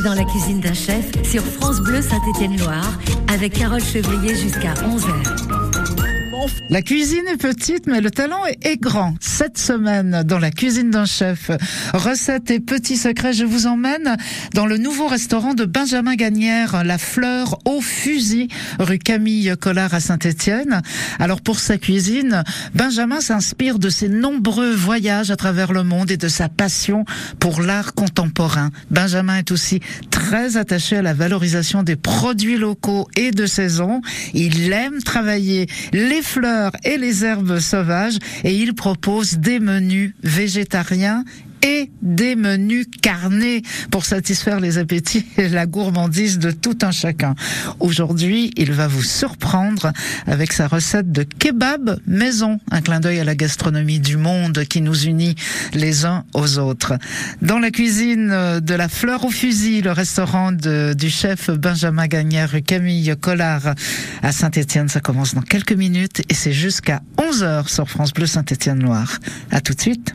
Dans la cuisine d'un chef sur France Bleu Saint-Étienne-Loire avec Carole Chevrier jusqu'à 11h. La cuisine est petite, mais le talent est, grand. Cette semaine, dans la cuisine d'un chef, recettes et petits secrets, je vous emmène dans le nouveau restaurant de Benjamin Gagnère, La Fleur au Fusil, rue Camille Collard à Saint-Étienne. Alors pour sa cuisine, Benjamin s'inspire de ses nombreux voyages à travers le monde et de sa passion pour l'art contemporain. Benjamin est aussi très attaché à la valorisation des produits locaux et de saison. Il aime travailler les fleurs et les herbes sauvages et il propose des menus végétariens et des menus carnés pour satisfaire les appétits et la gourmandise de tout un chacun. Aujourd'hui, il va vous surprendre avec sa recette de kebab maison, un clin d'œil à la gastronomie du monde qui nous unit les uns aux autres. Dans la cuisine de la fleur au fusil, le restaurant du chef Benjamin Gagnère, Camille Collard à Saint-Étienne, ça commence dans quelques minutes et c'est jusqu'à 11h sur France Bleu Saint-Étienne-Loire. À tout de suite.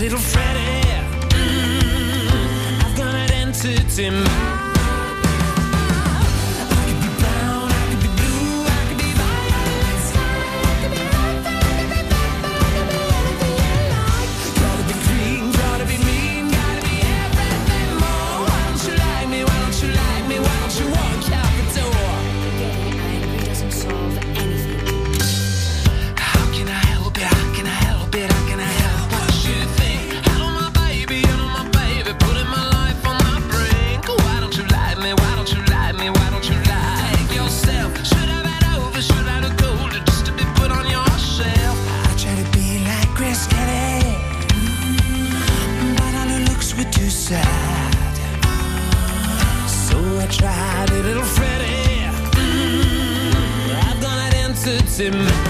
Little Freddy. Mm, I've got an entity him.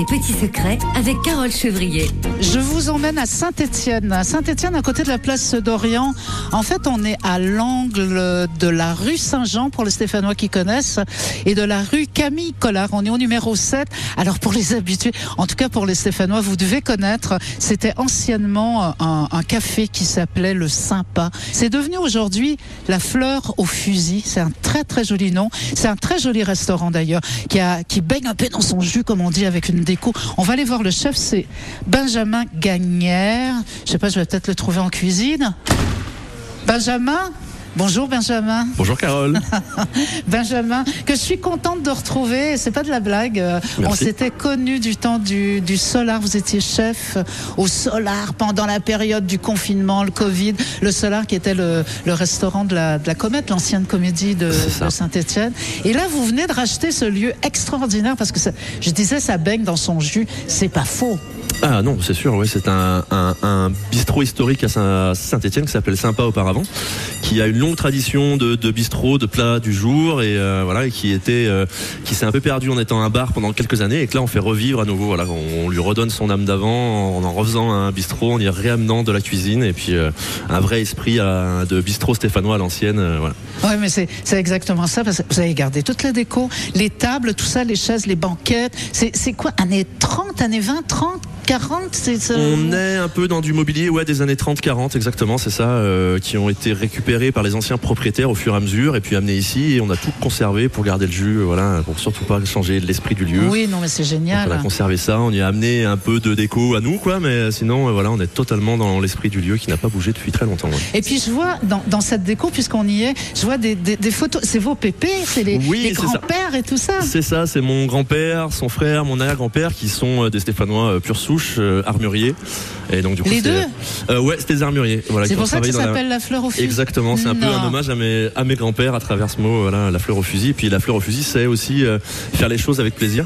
Et petits secrets avec Carole Chevrier. Je vous emmène à Saint-Étienne. À Saint-Étienne, à côté de la place d'Orient. En fait, on est à l'angle de la rue Saint-Jean, pour les Stéphanois qui connaissent, et de la rue Camille Collard. On est au numéro 7. Alors, pour les habitués, en tout cas pour les Stéphanois, vous devez connaître, c'était anciennement un, café qui s'appelait le Sympa. C'est devenu aujourd'hui la fleur au fusil. C'est un très, très joli nom. C'est un très joli restaurant d'ailleurs, qui, qui baigne un peu dans son jus, comme on dit, avec une On va aller voir le chef, c'est Benjamin Gagnère. Je sais pas, je vais peut-être le trouver en cuisine. Benjamin Bonjour Benjamin. Bonjour Carole. Benjamin, que je suis contente de retrouver. C'est pas de la blague. euh, On s'était connus du temps du, du Solar. Vous étiez chef au Solar pendant la période du confinement, le Covid. Le Solar qui était le, le restaurant de la, de la Comète, l'ancienne comédie de Saint-Étienne. Et là, vous venez de racheter ce lieu extraordinaire parce que ça- je disais, ça baigne dans son jus. C'est pas faux. Ah non, c'est sûr, oui, c'est un, un, bistrot historique à Saint- Saint-Étienne qui s'appelle Sympa auparavant, qui a une longue tradition de, de bistrot, de plats du jour et euh, voilà, et qui était, euh, qui s'est un peu perdu en étant un bar pendant quelques années et que là on fait revivre à nouveau. Voilà, on, lui redonne son âme d'avant en en refaisant un bistrot, en y réamenant de la cuisine et puis euh, un vrai esprit de bistrot stéphanois à l'ancienne. voilà. Oui, mais c'est exactement ça. Parce que vous avez gardé toute la déco, les tables, tout ça, les chaises, les banquettes. C'est quoi Années 30, années 20, 30, 40 c'est ça On est un peu dans du mobilier ouais, des années 30-40 exactement, c'est ça, euh, qui ont été récupérés par les anciens propriétaires au fur et à mesure et puis amenés ici et on a tout conservé pour garder le jus, voilà, pour surtout pas changer l'esprit du lieu. Oui, non, mais c'est Donc, génial. on a conservé ça, on y a amené un peu de déco à nous, quoi, mais sinon, euh, voilà, on est totalement dans l'esprit du lieu qui n'a pas bougé depuis très longtemps. ouais. Et puis je vois dans, dans cette déco, puisqu'on y est, je vois des, des, des photos. C'est vos pépés, c'est les, Oui, les grands-pères et tout ça. C'est ça, c'est mon grand-père, son frère, mon arrière-grand-père qui sont euh, des Stéphanois euh, pure euh, armuriers. Et donc du coup, Les deux Euh, Ouais, c'était des armuriers. Voilà, C'est pour ça que ça la- s'appelle la fleur au fusil. Exactement, c'est un peu un hommage à mes, à mes grands-pères à travers ce mot, voilà, la fleur au fusil. Puis la fleur au fusil, c'est aussi euh, faire les choses avec plaisir.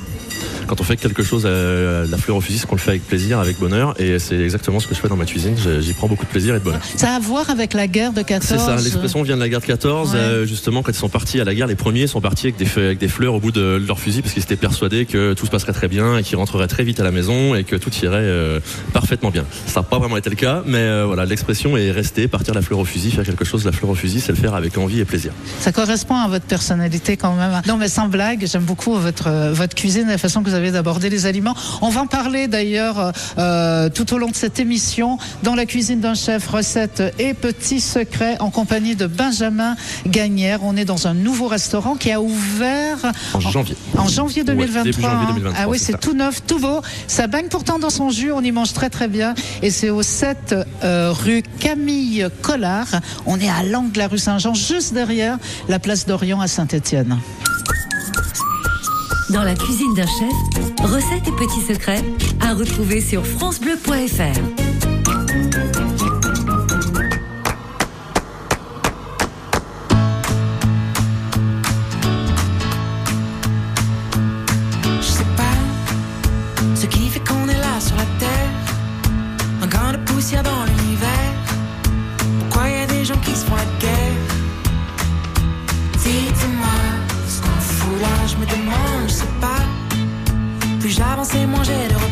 Quand on fait quelque chose, euh, la fleur au fusil, c'est qu'on le fait avec plaisir, avec bonheur. Et c'est exactement ce que je fais dans ma cuisine. J'y prends beaucoup de plaisir et de bonheur. Ça a à voir avec la guerre de 14. C'est ça, l'expression vient de la guerre de 14. Ouais. euh, justement, quand ils sont partis à la guerre, les premiers sont partis avec des, feux- avec des fleurs au bout de leur fusil parce qu'ils étaient persuadés que tout se passerait très bien et qu'ils rentreraient très vite à la maison et que tout irait euh, parfaitement bien. Ça n'a pas vraiment été le cas, mais euh, voilà, l'expression est restée partir la fleur au fusil, faire quelque chose la fleur au fusil, c'est le faire avec envie et plaisir. Ça correspond à votre personnalité quand même. Non, mais sans blague, j'aime beaucoup votre votre cuisine, la façon que vous avez d'aborder les aliments. On va en parler d'ailleurs euh, tout au long de cette émission dans la cuisine d'un chef, recettes et petits secrets en compagnie de Benjamin Gagnère. On est dans un nouveau restaurant qui a ouvert En janvier. En janvier Ouais, 2023. début janvier hein. 2023, ah oui, c'est tout neuf, tout beau. Ça baigne pourtant dans son jus. On y mange très très bien. Et c'est au 7 euh, rue Camille Collard. On est à l'angle de la rue Saint-Jean, juste derrière la place d'Orient à Saint-Étienne. Dans la cuisine d'un chef, recettes et petits secrets à retrouver sur francebleu.fr. Je sais pas Plus j'avance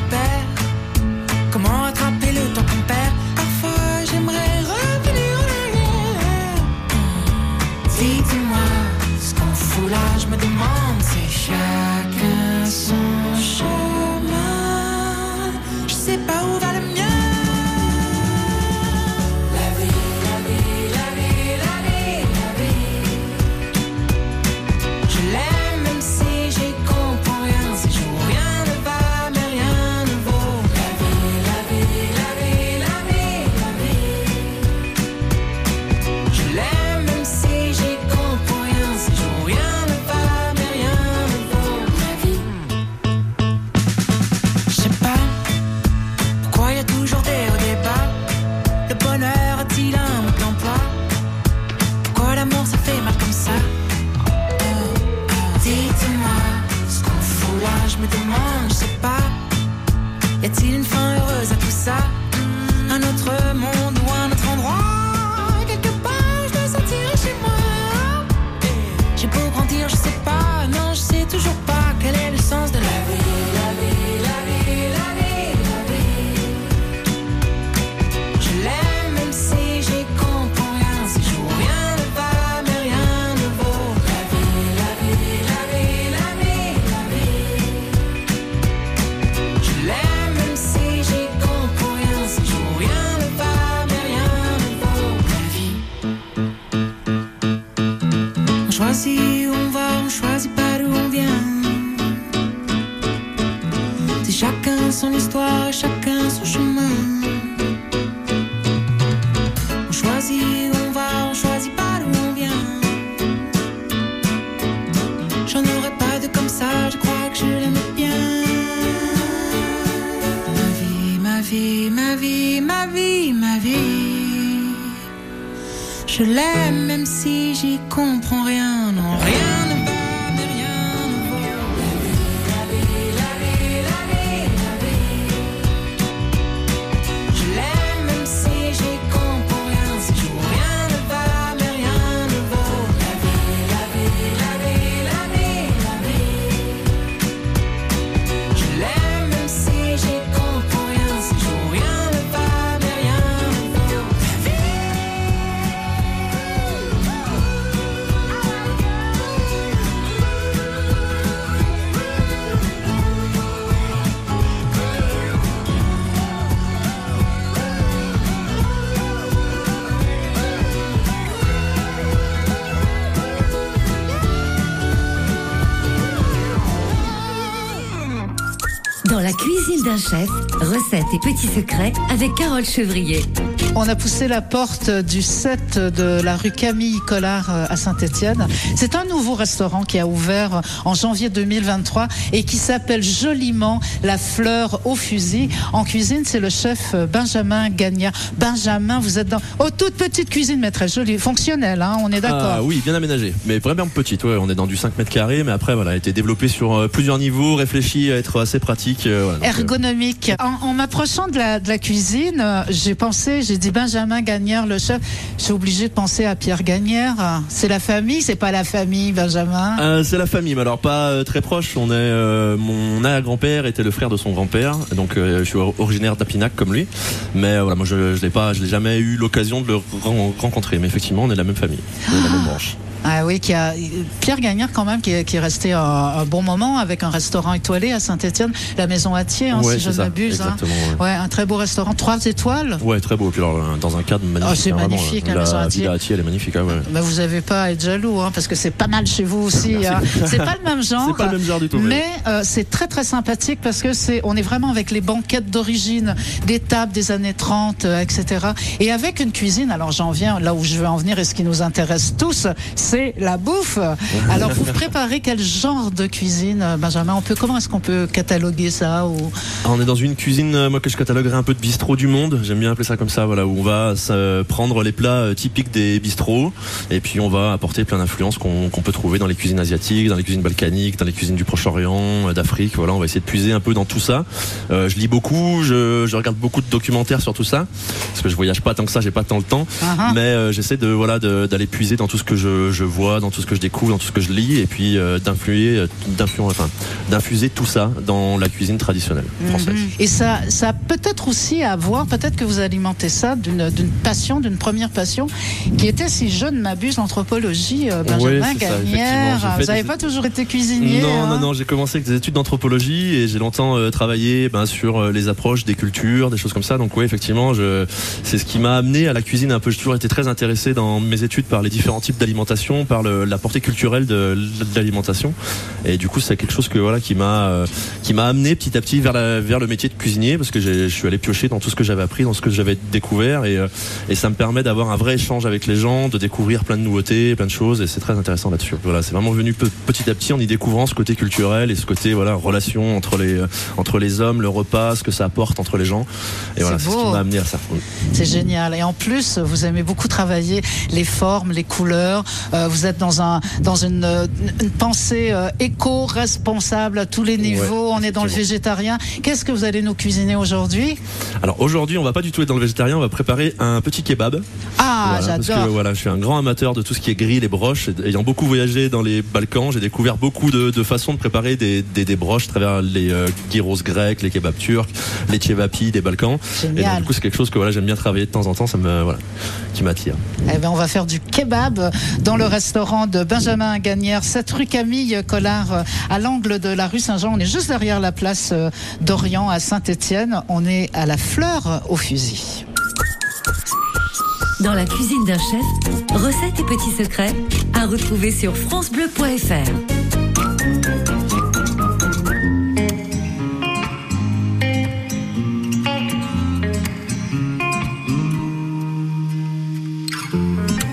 d'un chef, recettes et petits secrets avec Carole Chevrier. On a poussé la porte du 7 de la rue Camille Collard euh, à Saint-Étienne. C'est un nouveau restaurant qui a ouvert en janvier 2023 et qui s'appelle joliment La Fleur au fusil. En cuisine, c'est le chef euh, Benjamin Gagnard. Benjamin, vous êtes dans oh toute petite cuisine, mais très jolie, fonctionnelle. Hein, on est d'accord. Ah oui, bien aménagé, mais vraiment petite. Ouais, on est dans du 5 mètres carrés, mais après voilà, a été développé sur euh, plusieurs niveaux, réfléchi à être assez pratique. euh, voilà, donc, euh, ergonomique. En, en m'approchant de la, de la cuisine, euh, j'ai pensé, j'ai dit Benjamin Gagnère, le chef. Je suis obligé de penser à Pierre Gagnère. C'est la famille, c'est pas la famille, Benjamin? Euh, c'est la famille, mais alors pas euh, très proche. On est, mon arrière-grand-père était le frère de son grand-père, donc je suis or- originaire d'Apinac comme lui. Mais voilà, moi je, je l'ai pas, je l'ai jamais eu l'occasion de le ren- rencontrer. Mais effectivement, on est de la même famille, de la même branche. Ah oui, qui a Pierre Gagnère quand même, qui est, qui est resté un, un bon moment avec un restaurant étoilé à Saint-Étienne, la Maison Atier, hein, Ouais, si je ne m'abuse. hein. ouais. Ouais, un très beau restaurant, trois étoiles. Ouais, très beau. Puis alors, dans un cadre magnifique. Oh, c'est hein, magnifique, euh, la maison La villa Atier, elle est magnifique. hein, ouais. Mais vous avez pas à être jaloux, hein, parce que c'est pas mal chez vous aussi. Hein. C'est pas le même genre. C'est pas le même genre du tout, Mais euh, c'est très très sympathique parce que c'est, on est vraiment avec les banquettes d'origine, des tables des années 30, euh, etc. Et avec une cuisine. Alors j'en viens là où je veux en venir et ce qui nous intéresse tous, c'est la bouffe. Alors vous préparez quel genre de cuisine, euh, Benjamin? On peut comment est-ce qu'on peut cataloguer ça ou? Ah, on est dans une cuisine, euh, moi que je cataloguerais un peu de bistrot du monde. J'aime bien appeler ça comme ça, voilà, où on va euh, prendre les plats typiques des bistrots et puis on va apporter plein d'influences qu'on peut trouver dans les cuisines asiatiques, dans les cuisines balkaniques, dans les cuisines du Proche-Orient, d'Afrique. Voilà, on va essayer de puiser un peu dans tout ça. Euh, je lis beaucoup, je, je regarde beaucoup de documentaires sur tout ça parce que je voyage pas tant que ça, j'ai pas tant le temps. Ah, ah. Mais euh, j'essaie de voilà d'aller puiser dans tout ce que je, je vois, dans tout ce que je découvre, dans tout ce que je lis, et puis euh, d'influer, euh, enfin, d'infuser tout ça dans la cuisine traditionnelle française. Et ça, ça a peut-être aussi à voir, peut-être que vous alimentez ça d'une passion, d'une première passion, qui était, si je ne m'abuse, l'anthropologie, euh, Benjamin ça, effectivement. Gagnère. Fait Vous n'avez des- pas toujours été cuisinier Non, hein non, non, j'ai commencé avec des études d'anthropologie et j'ai longtemps euh, travaillé ben, sur euh, les approches des cultures, des choses comme ça. Donc oui, effectivement, je, c'est ce qui m'a amené à la cuisine un peu. J'ai toujours été très intéressé dans mes études par les différents types d'alimentation, par le- la portée culturelle de, de l'alimentation. Et du coup, c'est quelque chose que voilà qui m'a euh, qui m'a amené petit à petit vers la, vers le métier de cuisinier parce que je suis allé piocher dans tout ce que j'avais appris, dans ce que j'avais découvert et, euh, et ça me permet d'avoir un vrai échange avec les gens, de découvrir plein de nouveautés, plein de choses et c'est très intéressant là-dessus. Voilà, c'est vraiment venu pe- petit à petit en y découvrant ce côté culturel et ce côté voilà relation entre les euh, entre les hommes, le repas, ce que ça apporte entre les gens. Et voilà, C'est ce qui m'a amené à ça. C'est génial. Et en plus, vous aimez beaucoup travailler les formes, les couleurs. Euh, vous êtes dans un dans une, euh, une pensée euh, éco-responsable à tous les niveaux. On est dans le végétarien. Qu'est-ce que vous allez nous cuisiner aujourd'hui? Alors aujourd'hui, on va pas du tout être dans le végétarien, on va préparer un petit kebab. Ah, Voilà, parce j'adore. que voilà, je suis un grand amateur de tout ce qui est grill et broches. Ayant beaucoup voyagé dans les Balkans, j'ai découvert beaucoup de, de façons de préparer des, des, des broches à travers les euh, gyros grecs, les kebabs turcs, les tchevapi des Balkans. Et donc, Génial. du coup, c'est quelque chose que voilà, j'aime bien travailler de temps en temps, ça me voilà, qui m'attire. Eh ben, on va faire du kebab dans le restaurant de Benjamin Gagnère, cette rue Camille Collard, euh, à l'angle de la rue Saint-Jean. On est juste derrière la place euh, d'Orient à Saint-Étienne. On est à la fleur au fusil. Dans la cuisine d'un chef, recettes et petits secrets à retrouver sur francebleu.fr.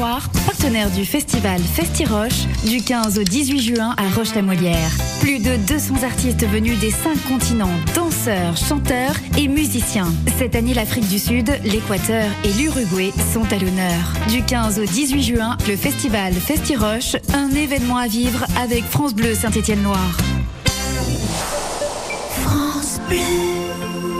Partenaire du festival Festiroche, du 15 au 18 juin à Roche-la-Molière. Plus de 200 artistes venus des cinq continents, danseurs, chanteurs et musiciens. Cette année, l'Afrique du Sud, l'Équateur et l'Uruguay sont à l'honneur. Du 15 au 18 juin, le festival Festiroche, un événement à vivre avec France Bleu Saint-Étienne-Loire.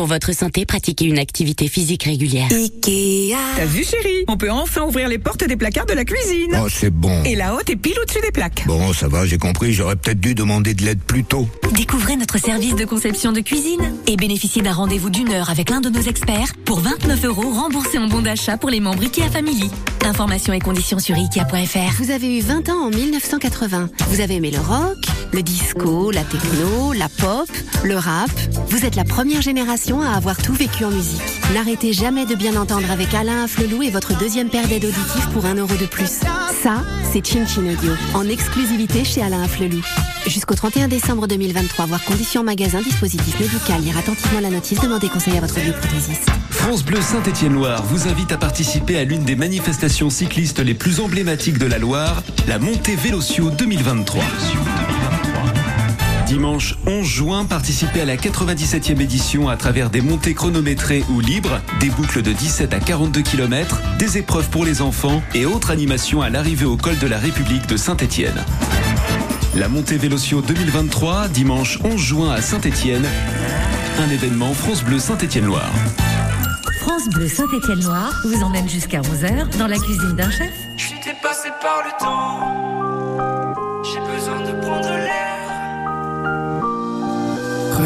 Pour votre santé, pratiquez une activité physique régulière. Ikea. T'as vu chérie? On peut enfin ouvrir les portes des placards de la cuisine. Oh, c'est bon. Et la haute est pile au-dessus des plaques. Bon, ça va, j'ai compris, j'aurais peut-être dû demander de l'aide plus tôt. Découvrez notre service de conception de cuisine et bénéficiez d'un rendez-vous d'une heure avec l'un de nos experts pour 29 euros remboursés en bon d'achat pour les membres IKEA Family. Informations et conditions sur ikea.fr. Vous avez eu 20 ans en 1980. Vous avez aimé le rock, le disco, la techno, la pop, le rap. Vous êtes la première génération à avoir tout vécu en musique. N'arrêtez jamais de bien entendre avec Alain Afflelou et votre deuxième paire d'aides auditives pour un euro de plus. Ça, c'est Chin Chin Audio, en exclusivité chez Alain Afflelou. Jusqu'au 31 décembre 2023, voir conditions magasin, dispositif médical, lire attentivement la notice, demandez conseil à votre bioprothésiste. France Bleu Saint-Étienne-Loire vous invite à participer à l'une des manifestations cyclistes les plus emblématiques de la Loire, la Montée Vélotio 2023. Dimanche 11 juin, participez à la 97e édition à travers des montées chronométrées ou libres, des boucles de 17 à 42 km, des épreuves pour les enfants et autres animations à l'arrivée au col de la République de Saint-Étienne. La Montée Vélotio 2023, dimanche 11 juin à Saint-Étienne, un événement France Bleu Saint-Étienne-Loire. France Bleu Saint-Étienne-Loire vous emmène jusqu'à 11h dans la cuisine d'un chef. Je suis dépassé par le temps.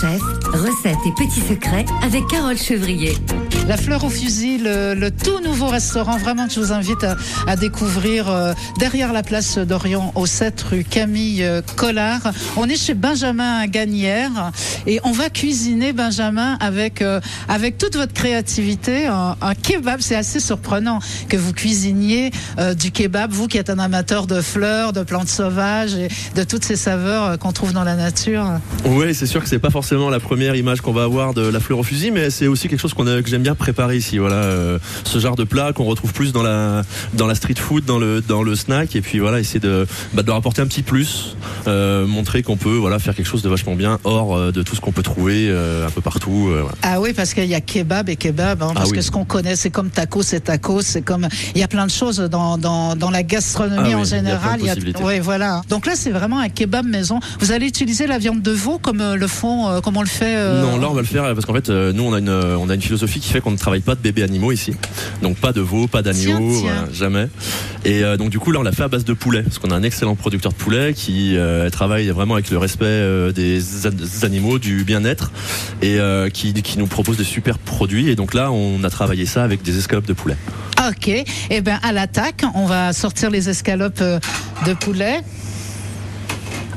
chef, recettes et petits secrets avec Carole Chevrier. La fleur au fusil, le, tout nouveau restaurant, vraiment que je vous invite à, découvrir euh, derrière la place d'Orient, au 7 rue Camille euh, Collard. On est chez Benjamin Gagnère et on va cuisiner Benjamin avec euh, avec toute votre créativité. Un, kebab, c'est assez surprenant que vous cuisiniez du kebab, vous qui êtes un amateur de fleurs, de plantes sauvages et de toutes ces saveurs qu'on trouve dans la nature. Oui, c'est sûr que c'est pas forcément la première image qu'on va avoir de la fleur au fusil, mais c'est aussi quelque chose qu'on que j'aime bien préparer ici. Voilà, euh, ce genre de plat qu'on retrouve plus dans la dans la street food, dans le dans le snack, et puis voilà, essayer de bah, de leur apporter un petit plus, euh, montrer qu'on peut voilà faire quelque chose de vachement bien hors euh, de tout ce qu'on peut trouver un peu partout. voilà. Ah oui, parce qu'il y a kebab et kebab, hein, Ah parce oui. que ce qu'on connaît, c'est comme tacos, c'est tacos, c'est comme il y a plein de choses dans dans, dans la gastronomie Ah en il y a général. voilà. Donc là, c'est vraiment un kebab maison. Vous allez utiliser la viande de veau comme le font, comme on le fait. euh, Non, là on va le faire parce qu'en fait nous on a une on a une philosophie qui fait qu'on ne travaille pas de bébés animaux ici, donc pas de veaux, pas tiens. voilà, jamais. Et euh, donc du coup là on l'a fait à base de poulet parce qu'on a un excellent producteur de poulet qui euh, travaille vraiment avec le respect euh, des animaux, du bien-être et euh, qui qui nous propose des super produits. Et donc là on a travaillé ça avec des escalopes de poulet. Ok. Eh ben à l'attaque, on va sortir les escalopes euh, de poulet.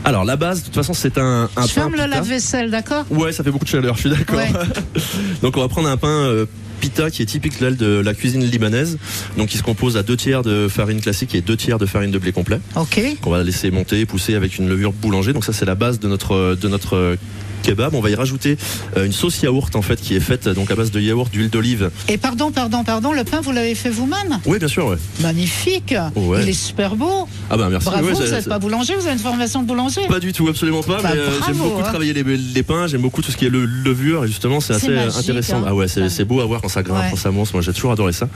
Alors la base de toute façon c'est un, un Je pain ferme le lave-vaisselle, d'accord? Ouais, ça fait beaucoup de chaleur, je suis d'accord. Ouais. Donc on va prendre un pain euh, pita qui est typique là, de la cuisine libanaise, donc qui se compose à deux tiers de farine classique et deux tiers de farine de blé complet. Ok. Qu'on va laisser monter, pousser avec une levure boulanger. Donc ça c'est la base de notre de notre kebab. On va y rajouter euh, une sauce yaourt en fait qui est faite donc à base de yaourt, d'huile d'olive. Et pardon, pardon, pardon, le pain, vous l'avez fait vous-même? Oui, bien sûr. Ouais. Magnifique. Ouais. Il est super beau. Ah bah merci. Bravo, Ouais, vous n'êtes pas boulanger, vous avez une formation de boulanger. Pas du tout, absolument pas. Bah, mais euh, j'aime beaucoup hein. travailler les, les pains, j'aime beaucoup tout ce qui est le levure et justement c'est assez magique, intéressant. hein. Ah ouais, c'est c'est beau à voir quand ça grimpe, quand ça monte. Moi j'ai toujours adoré ça.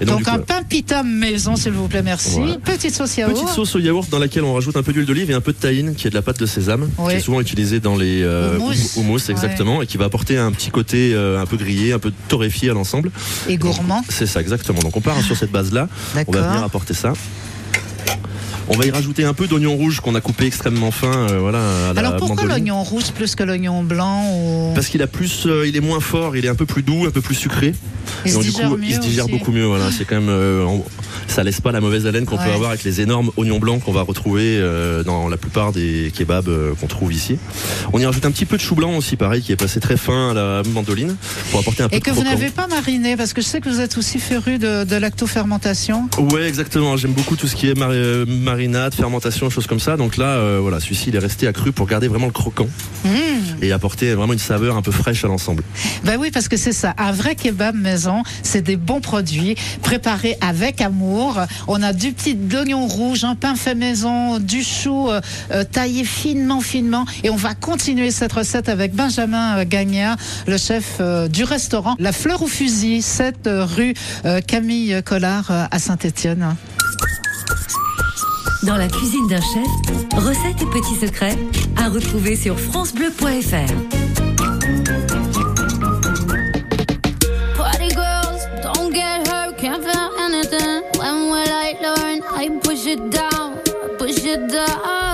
Et Donc, coup, un pain pita maison, s'il vous plaît, merci. Voilà. Petite sauce yaourt. Petite sauce au yaourt dans laquelle on rajoute un peu d'huile d'olive et un peu de tahine qui est de la pâte de sésame Oui. qui est souvent utilisée dans les euh, Houmous. houm- houmous, exactement et qui va apporter un petit côté euh, un peu grillé, un peu torréfié à l'ensemble. Et gourmand. C'est ça exactement. Donc on part sur cette base là. On va venir apporter ça. On va y rajouter un peu d'oignon rouge qu'on a coupé extrêmement fin. euh, voilà, à la Alors pourquoi l'oignon rouge plus que l'oignon blanc ou... Parce qu'il a plus, euh, il est moins fort, il est un peu plus doux, un peu plus sucré. Il se Donc, du coup, mieux il se digère aussi. beaucoup mieux. Voilà, c'est quand même, euh, on- ça laisse pas la mauvaise haleine qu'on peut avoir avec les énormes oignons blancs qu'on va retrouver euh, dans la plupart des kebabs euh, qu'on trouve ici. On y rajoute un petit peu de chou blanc aussi, pareil, qui est passé très fin à la mandoline pour apporter un peu Et de que vous n'avez pas mariné, parce que je sais que vous êtes aussi féru de, de lactofermentation. Ouais, exactement. J'aime beaucoup tout ce qui est mari- euh, marinade, fermentation, choses comme ça. Donc là, euh, voilà, celui-ci, il est resté accru pour garder vraiment le croquant Mmh. et apporter vraiment une saveur un peu fraîche à l'ensemble. Ben oui, parce que c'est ça. Un vrai kebab maison, c'est des bons produits préparés avec amour. On a du petit d'oignon rouge, un pain fait maison, du chou euh, euh, taillé finement, finement. Et on va continuer cette recette avec Benjamin euh, Gagnard, le chef du restaurant La Fleur au Fusil, 7 euh, rue Camille Collard à Saint-Étienne. Dans la cuisine d'un chef, recettes et petits secrets à retrouver sur francebleu.fr. push it down, push it down.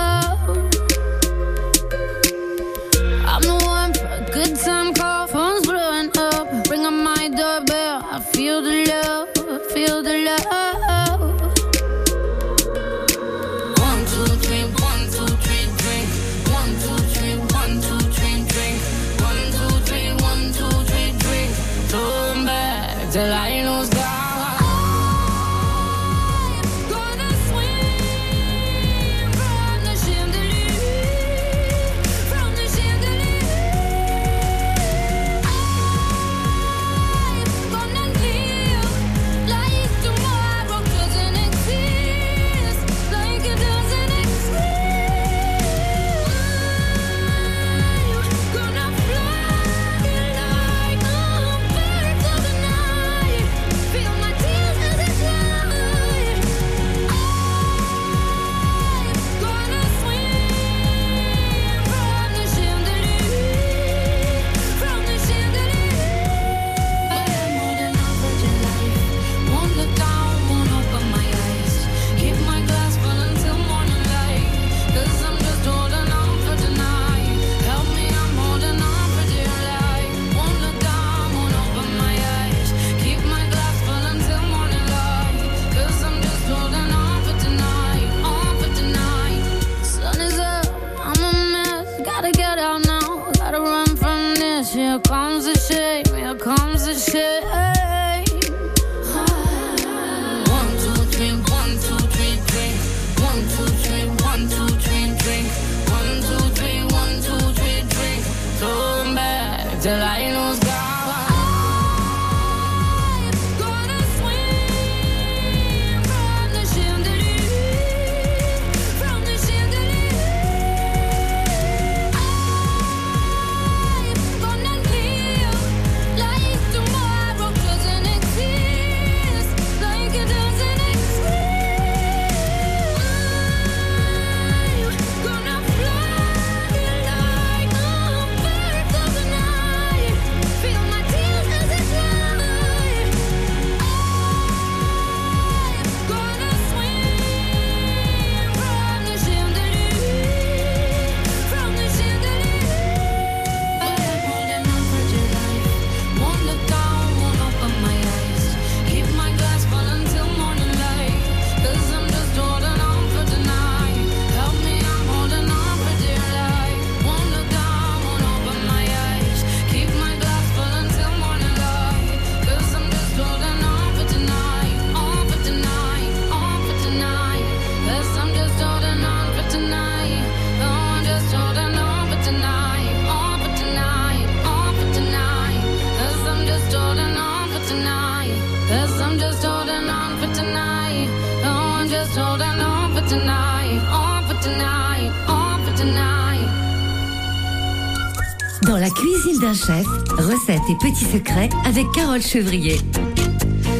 Petits secrets avec Carole Chevrier.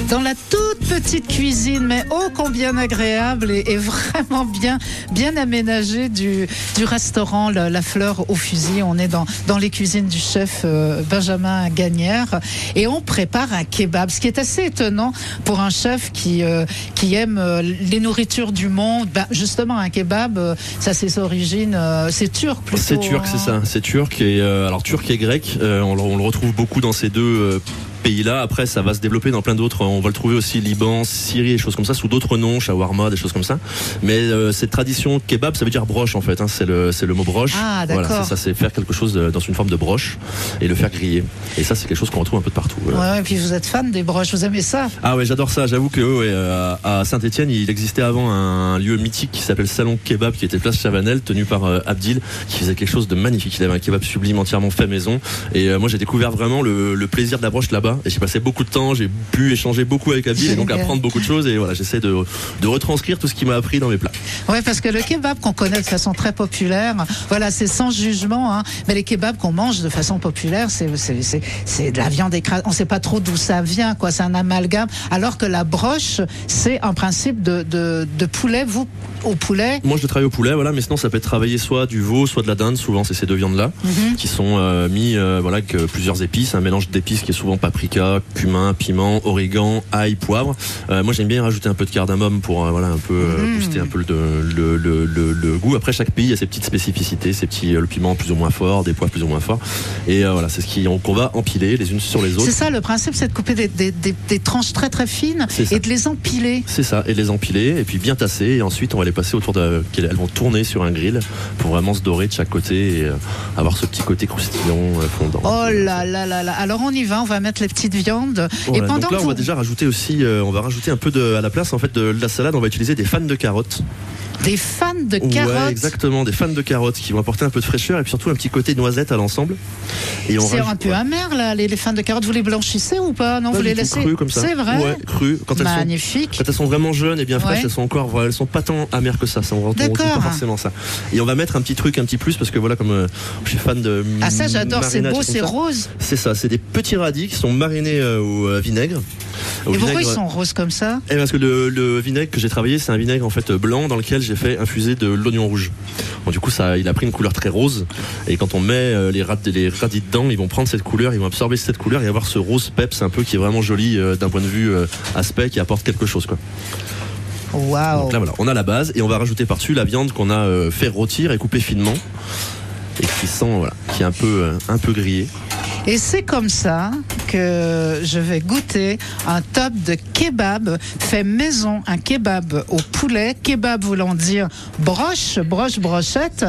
dans la toute petite cuisine, mais ô combien agréable et, et vraiment bien, bien aménagée du, du restaurant La, La Fleur au Fusil. On est dans, dans les cuisines du chef euh, Benjamin Gagnère et on prépare un kebab, ce qui est assez étonnant pour un chef qui, euh, qui aime euh, les nourritures du monde. Ben, justement, un kebab, ça c'est ses origines, c'est turc plutôt. C'est turc, hein. c'est ça. C'est turc et alors turc et grec. on, le- on le retrouve beaucoup dans ces deux pays-là. Après, ça va se développer dans plein d'autres. On va le trouver aussi Liban, Syrie, des choses comme ça, sous d'autres noms, shawarma, des choses comme ça. Mais euh, cette tradition kebab, ça veut dire broche en fait. hein. c'est le c'est le mot broche. Ah, voilà, ça, c'est faire quelque chose de- dans une forme de broche et le faire griller. Et ça, c'est quelque chose qu'on retrouve un peu de partout. Ouais, voilà. ouais, et puis vous êtes fan des broches, vous aimez ça? Ah ouais, j'adore ça. J'avoue que ouais, euh, à Saint-Etienne, il existait avant un lieu mythique qui s'appelle Salon Kebab, qui était place Chavanel, tenu par euh, Abdil, qui faisait quelque chose de magnifique. Il avait un kebab sublime, entièrement fait maison. Et euh, moi, j'ai découvert vraiment le, le plaisir de la broche là-bas. Et j'ai passé beaucoup de temps, j'ai pu échanger beaucoup avec Abdil et donc apprendre beaucoup de choses. Et voilà, j'essaie de, de retranscrire tout ce qu'il m'a appris dans mes plats. Ouais, parce que le kebab qu'on connaît de façon très populaire, voilà, c'est sans jugement, hein, mais les kebabs qu'on mange de façon populaire, c'est de la viande écrasée. On sait pas trop d'où ça vient, quoi. C'est un amalgame. Alors que la broche, c'est un principe de de, de poulet. Vous au poulet. Moi, je travaille au poulet, voilà, mais sinon, ça peut être travaillé soit du veau, soit de la dinde. Souvent, c'est ces deux viandes-là Mhm. qui sont euh, mis, euh, voilà, avec plusieurs épices, un mélange d'épices qui est souvent paprika, cumin, piment, origan, ail, poivre. Euh, moi, j'aime bien rajouter un peu de cardamome pour, euh, voilà, un peu Mhm. booster un peu le, le, le, le- le goût. Après, chaque pays a ses petites spécificités, ses petits, euh, le piment plus ou moins fort, des poivres plus ou moins forts. Et voilà, c'est ce qu'on va empiler les unes sur les autres. C'est ça le principe, c'est de couper des, des, des, des tranches très très fines et de les empiler. C'est ça, et les empiler, et puis bien tasser, et ensuite on va les passer autour de. qu'elles- Elles vont tourner sur un grill pour vraiment se dorer de chaque côté et euh, avoir ce petit côté croustillant, euh, fondant. Oh là là là là. Alors on y va, on va mettre les petites viandes. Et pendant donc là, on va déjà rajouter aussi, euh, on va rajouter un peu de, à la place en fait de la salade, on va utiliser des fans de carottes. Des fans de Ouais, carottes. exactement, des fans de carottes qui vont apporter un peu de fraîcheur et puis surtout un petit côté noisette à l'ensemble. Et C'est rajoute- un peu amer là, les, les fans de carottes. Vous les blanchissez ou pas? Non, Pas vous les laissez crues comme ça. C'est vrai. Ouais. Quand elles sont Magnifique. Quand elles sont vraiment jeunes et bien fraîches, Ouais. elles sont encore, elles sont pas tant amères que ça. ça on D'accord. pas forcément ça. Et on va mettre un petit truc, un petit plus parce que voilà, comme euh, je suis fan de. Ah ça j'adore, c'est beau, c'est rose. C'est ça, c'est des petits radis qui sont marinés euh, au euh, vinaigre. Au Et pourquoi ils vinaigre- sont roses comme ça? Eh, parce que le, le vinaigre que j'ai travaillé, c'est un vinaigre en fait blanc dans lequel j'ai fait infuser de l'oignon rouge. Bon, du coup, ça, il a pris une couleur très rose. Et quand on met euh, les, rad- les radis dedans, ils vont prendre cette couleur, ils vont absorber cette couleur et avoir ce rose peps un peu qui est vraiment joli euh, d'un point de vue euh, aspect qui apporte quelque chose quoi. Waouh. Donc là voilà, on a la base et on va rajouter par-dessus la viande qu'on a euh, fait rôtir et couper finement et qui sent voilà, qui est un peu un peu grillé. Et c'est comme ça que je vais goûter un top de kebab fait maison, un kebab au poulet, kebab voulant dire broche, broche, brochette.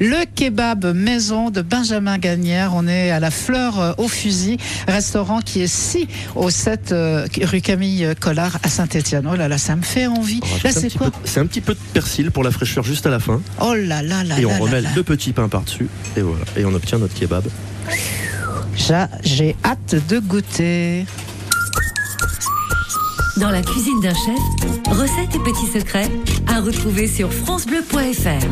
Le kebab maison de Benjamin Gagnère. On est à la Fleur euh, au fusil, restaurant qui est si au 7 euh, rue Camille Collard à Saint-Étienne. Oh là là, ça me fait envie. Rajoute Là, c'est quoi un petit peu de persil pour la fraîcheur juste à la fin. Oh là là là et là on là remet là. le petit pain par-dessus et voilà. Et on obtient notre kebab. Ja- J'ai hâte de goûter. Dans la cuisine d'un chef, recettes et petits secrets à retrouver sur francebleu.fr.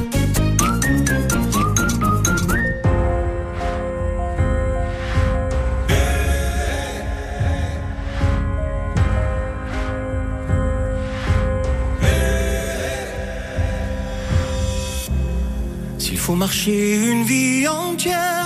S'il faut marcher une vie entière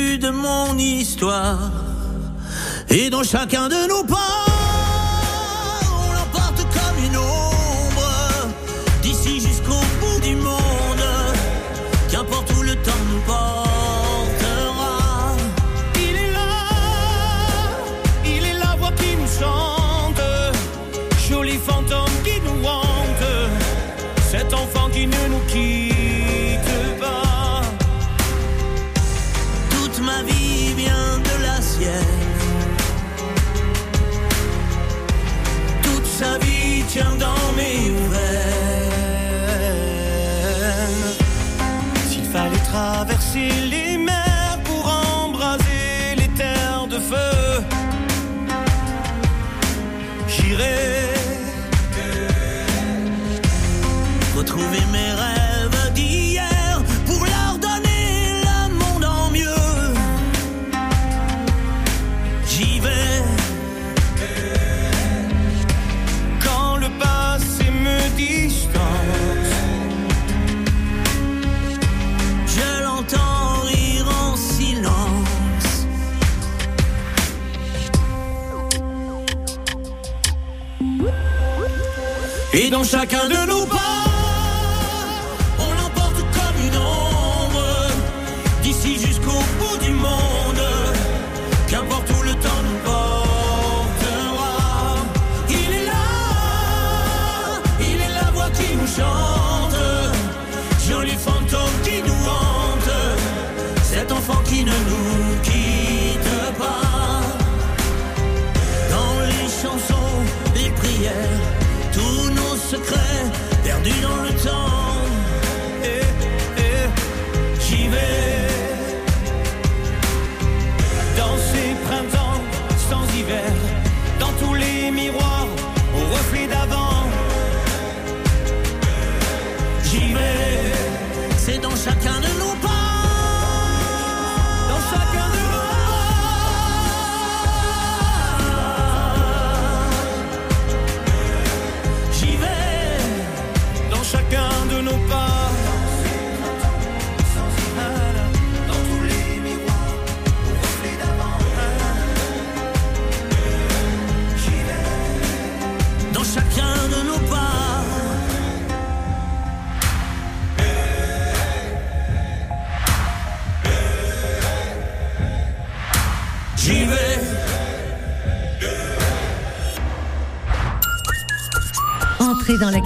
de mon histoire. Et dans chacun de nos pas, tient dans mes veines. S'il fallait traverser les mers pour embraser les terres de feu, j'irai Et dans chacun de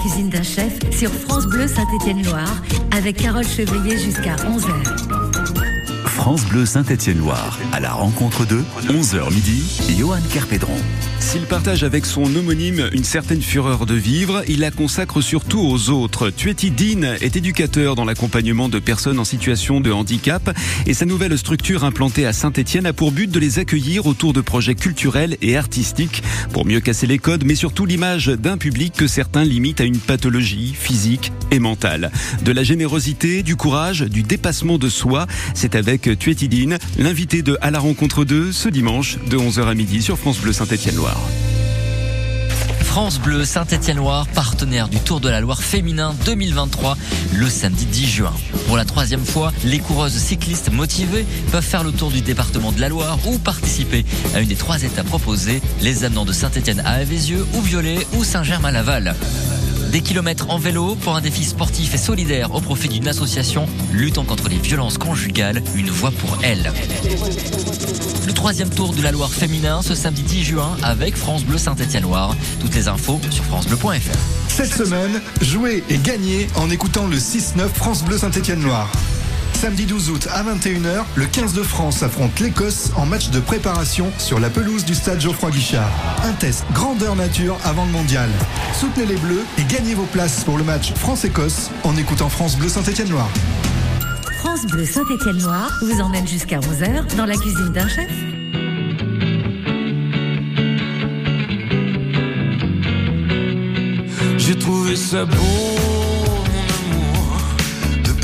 cuisine d'un chef sur France Bleu Saint-Étienne-Loire avec Carole Chevrier jusqu'à 11h. France Bleu Saint-Étienne-Loire, à la rencontre de 11h midi, Johan Kerpédron. S'il partage avec son homonyme une certaine fureur de vivre, il la consacre surtout aux autres. Tueti Dean est éducateur dans l'accompagnement de personnes en situation de handicap et sa nouvelle structure implantée à Saint-Étienne a pour but de les accueillir autour de projets culturels et artistiques pour mieux casser les codes, mais surtout l'image d'un public que certains limitent à une pathologie physique et mentale. De la générosité, du courage, du dépassement de soi, c'est avec Tueti Dean, l'invité de À la rencontre 2 ce dimanche de 11h à midi sur France Bleu Saint-Étienne-Loire. France Bleu Saint-Étienne-Loire, partenaire du Tour de la Loire féminin 2023, le samedi 10 juin. Pour la troisième fois, les coureuses cyclistes motivées peuvent faire le tour du département de la Loire ou participer à une des trois étapes proposées, les amenant de Saint-Étienne à Avézieux ou Violet ou Saint-Germain-Laval. Des kilomètres en vélo pour un défi sportif et solidaire au profit d'une association luttant contre les violences conjugales, une voix pour elle. Le troisième tour de la Loire féminin ce samedi 10 juin avec France Bleu Saint-Étienne-Loire. Toutes les infos sur francebleu.fr. Cette semaine, jouez et gagnez en écoutant le 6-9 France Bleu Saint-Étienne-Loire. Samedi 12 août à 21h, le 15 de France affronte l'Écosse en match de préparation sur la pelouse du stade Geoffroy Guichard. Un test grandeur nature avant le mondial. Soutenez les Bleus et gagnez vos places pour le match France-Écosse en écoutant France Bleu Saint-Étienne-Loire. France Bleu Saint-Étienne-Loire vous emmène jusqu'à 11h dans la cuisine d'un chef. J'ai trouvé ça beau,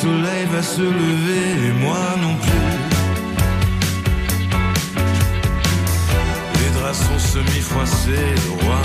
soleil va se lever et moi non plus. Les draps sont semi-froissés, le roi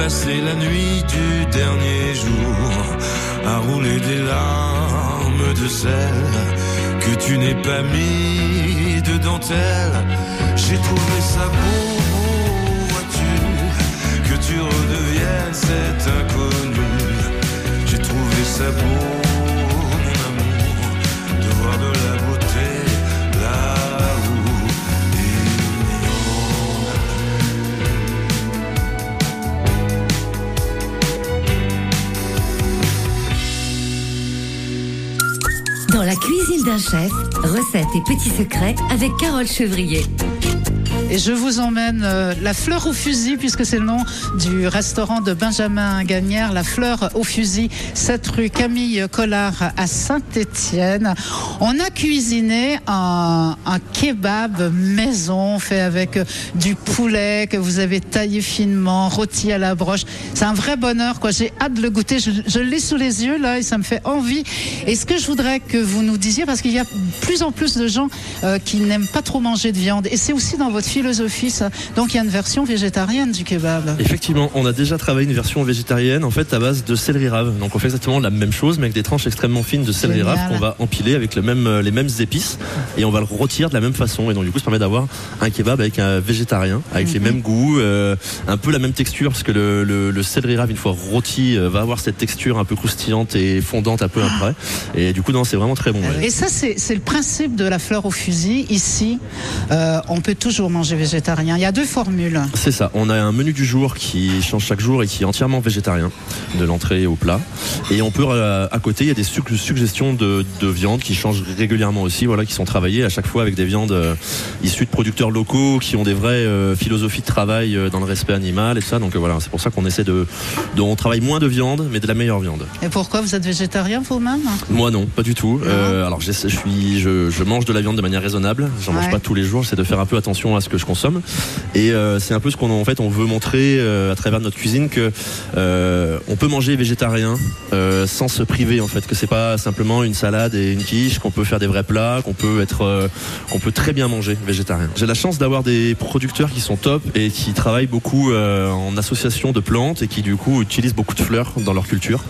de passer la nuit du dernier jour à rouler des larmes de sel que tu n'es pas mis de dentelle. J'ai trouvé ça beau, vois-tu, que tu redeviennes cet inconnu. J'ai trouvé ça beau, mon amour, de voir de la la cuisine d'un chef, recettes et petits secrets avec Carole Chevrier. Et je vous emmène euh, la fleur au fusil, puisque c'est le nom du restaurant de Benjamin Gagnère, la fleur au fusil, 7 rue Camille Collard à Saint-Étienne. On a cuisiné un, un kebab maison fait avec du poulet que vous avez taillé finement, rôti à la broche. C'est un vrai bonheur, quoi. J'ai hâte de le goûter. Je, je l'ai sous les yeux, là, et ça me fait envie. Et ce que je voudrais que vous nous disiez, parce qu'il y a plus en plus de gens euh, qui n'aiment pas trop manger de viande, et c'est aussi dans votre philosophie, ça. Donc il y a une version végétarienne du kebab. Effectivement, on a déjà travaillé une version végétarienne en fait à base de céleri rave. Donc on fait exactement la même chose mais avec des tranches extrêmement fines de céleri rave qu'on va empiler avec le même, euh, les mêmes épices et on va le rôtir de la même façon et donc du coup ça permet d'avoir un kebab avec un végétarien avec les Mhm. mêmes goûts, euh, un peu la même texture parce que le, le, le céleri rave une fois rôti euh, va avoir cette texture un peu croustillante et fondante un peu après et du coup non c'est vraiment très bon. ouais. Et ça, c'est c'est le principe de la fleur au fusil. Ici, euh, on peut toujours manger végétarien. Il y a deux formules. C'est ça. On a un menu du jour qui change chaque jour et qui est entièrement végétarien, de l'entrée au plat. Et on peut euh, à côté, il y a des sug- suggestions de, de viande qui changent régulièrement aussi, voilà, qui sont travaillées à chaque fois avec des viandes euh, issues de producteurs locaux qui ont des vraies euh, philosophies de travail dans le respect animal et tout ça. Donc voilà, c'est pour ça qu'on essaie de, de, on travaille moins de viande, mais de la meilleure viande. Et pourquoi vous êtes végétarien vous-même? Moi non, pas du tout. Euh, alors je suis, je, je mange de la viande de manière raisonnable. J'en mange Ouais. pas tous les jours. J'essaie de faire un peu attention à ce que je consomme. Et euh, c'est un peu ce qu'on en fait on veut montrer euh, à travers notre cuisine que euh, on peut manger végétarien sans se priver en fait. Que c'est pas simplement une salade et une quiche. Qu'on peut faire des vrais plats. Qu'on peut être, qu'on peut très bien manger végétarien. J'ai la chance d'avoir des producteurs qui sont top et qui travaillent beaucoup en association de plantes et qui du coup utilisent beaucoup de fleurs dans leur culture.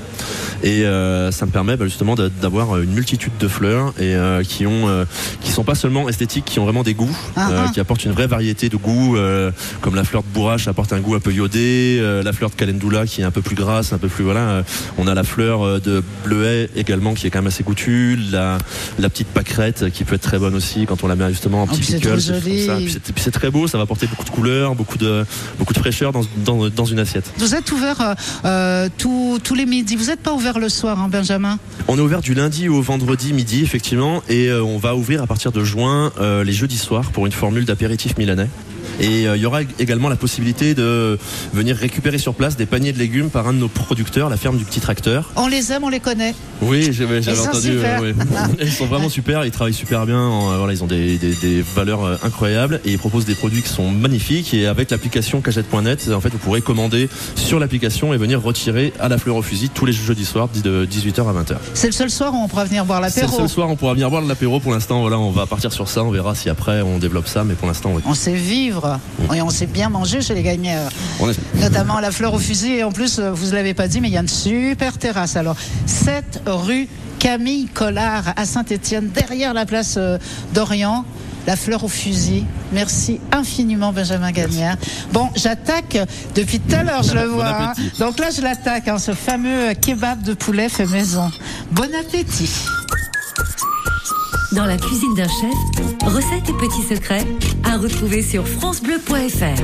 Et euh, ça me permet bah, justement d'avoir une multitude de fleurs et euh, qui ont, euh, qui sont pas seulement esthétiques, qui ont vraiment des goûts, Ah, ah. qui apportent une vraie variété de goûts, euh, comme la fleur de bourrache apporte un goût un peu iodé, euh, la fleur de calendula qui est un peu plus grasse, un peu plus voilà. euh, on a la fleur de bleuet également qui est quand même assez goûtue, la, la petite pâquerette qui peut être très bonne aussi quand on la met justement en Oh, petit c'est pickle, c'est- très beau, ça va apporter beaucoup de couleurs, beaucoup de, beaucoup de fraîcheur dans, dans, dans une assiette. Vous êtes ouvert euh, tous- tous les midis. Vous n'êtes pas ouvert le soir, hein, Benjamin? On est ouvert du lundi au vendredi midi, effectivement, et on va ouvrir à partir de juin les jeudis soirs pour une formule d'apéritif 되려나요? Et euh, il y aura également la possibilité de venir récupérer sur place des paniers de légumes par un de nos producteurs, la ferme du petit tracteur. On les aime, on les connaît. Oui, j'avais entendu. ouais. Ils sont vraiment super, ils travaillent super bien. en- euh, voilà, ils ont des, des- des valeurs euh, incroyables et ils proposent des produits qui sont magnifiques. Et avec l'application cagette.net, en fait, vous pourrez commander sur l'application et venir retirer à la fleur au fusil tous les jeudis soirs de 18h à 20h. C'est le seul soir où on pourra venir boire C'est le l'apéro. seul soir, on pourra venir de l'apéro. Pour l'instant, voilà, on va partir sur ça. On verra si après on développe ça, mais pour l'instant, oui. On sait vivre et on sait bien manger chez les est- Notamment la fleur au fusil. Et en plus, euh, vous ne l'avez pas dit, mais il y a une super terrasse. Alors, 7 rue Camille Collard à Saint-Étienne, derrière la place euh, d'Orient. la fleur au fusil. Merci infiniment Benjamin Gagnère. Bon, j'attaque depuis tout à l'heure, je le Bon vois. hein. Donc là, je l'attaque, hein, ce fameux kebab de poulet fait maison. Bon appétit. Dans la cuisine d'un chef, recettes et petits secrets à retrouver sur francebleu.fr.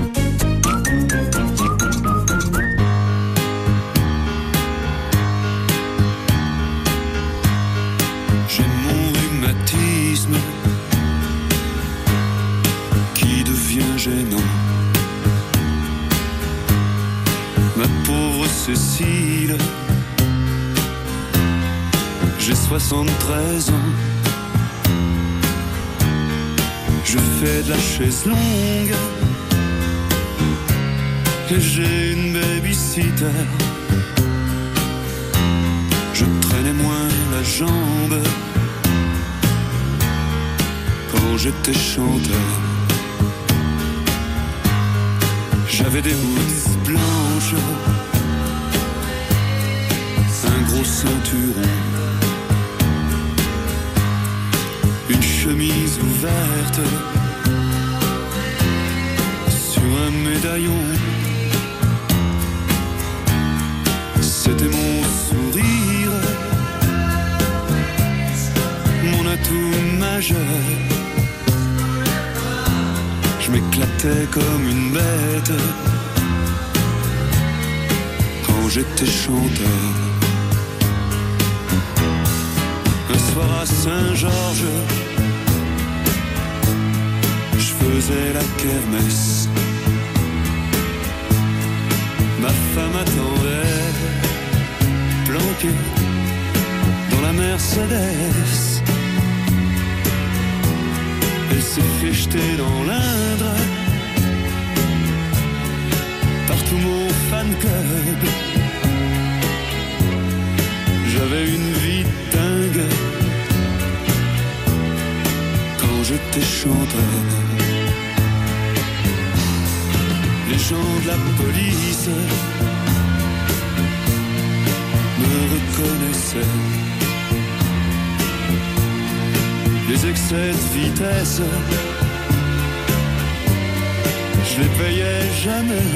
J'ai mon rhumatisme qui devient gênant. Ma pauvre Cécile, j'ai 73 ans. Je fais de la chaise longue et j'ai une babysitter. Je traînais moins la jambe quand j'étais chanteur. J'avais des boots blanches, un gros ceinturon, chemise ouverte sur un médaillon. C'était mon sourire, mon atout majeur. Je m'éclatais comme une bête quand j'étais chanteur. Un soir à Saint-Georges, je faisais la kermesse. Ma femme attendait, planquée dans la Mercedes. Elle s'est fait jeter dans l'Indre par tout mon fan club. J'avais une vie dingue quand chanteur. Les gens de la police me reconnaissaient. Les excès de vitesse, je les payais jamais.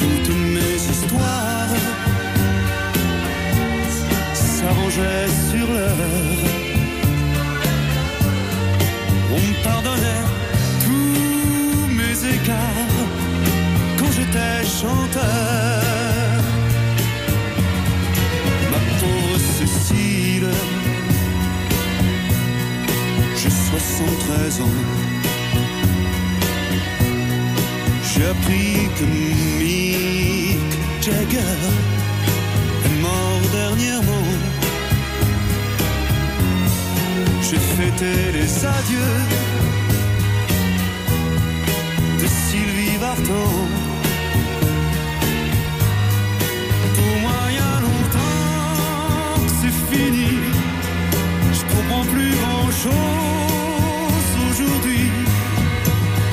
Toutes mes histoires s'arrangeaient sur l'heure. On me pardonnait écarts quand j'étais chanteur. Ma pauvre Cécile, j'ai 73 ans. J'ai appris que Mick Jagger est mort dernièrement. J'ai fêté les adieux comprends plus grand chose aujourd'hui.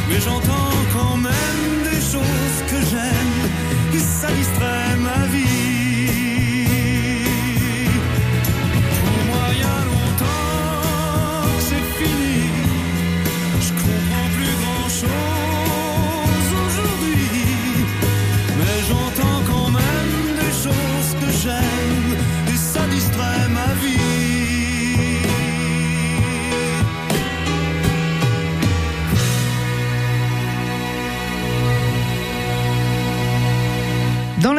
Mais j'entends quand même des choses que j'aime. Et ça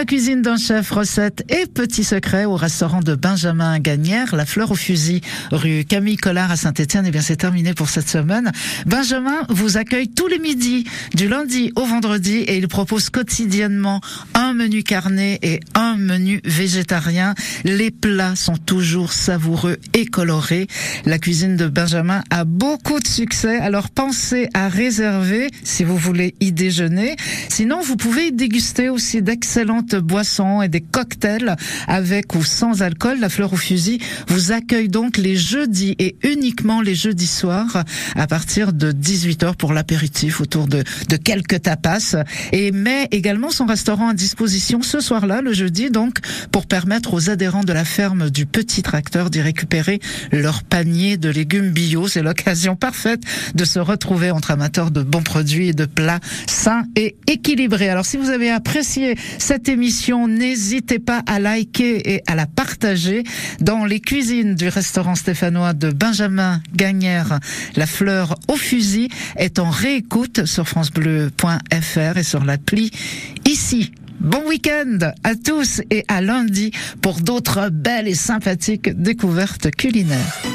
cuisine d'un chef, recettes et petits secrets au restaurant de Benjamin Gagnère, la fleur au fusil, rue Camille Collard à Saint-Etienne. Et bien, c'est terminé pour cette semaine. Benjamin vous accueille tous les midis, du lundi au vendredi, et il propose quotidiennement un menu carné et un menu végétarien. Les plats sont toujours savoureux et colorés. La cuisine de Benjamin a beaucoup de succès, alors pensez à réserver si vous voulez y déjeuner. Sinon, vous pouvez y déguster aussi d'excellentes boissons et des cocktails avec ou sans alcool. La Fleur au fusil vous accueille donc les jeudis et uniquement les jeudis soirs à partir de 18h pour l'apéritif autour de, de quelques tapas et met également son restaurant à disposition ce soir-là, le jeudi, donc pour permettre aux adhérents de la ferme du Petit Tracteur d'y récupérer leur panier de légumes bio. C'est l'occasion parfaite de se retrouver entre amateurs de bons produits et de plats sains et équilibrés. Alors si vous avez apprécié cette émission, n'hésitez pas à liker et à la partager dans les cuisines du restaurant stéphanois de Benjamin Gagnère. La fleur au fusil est en réécoute sur francebleu.fr et sur l'appli ici. Bon week-end à tous et à lundi pour d'autres belles et sympathiques découvertes culinaires.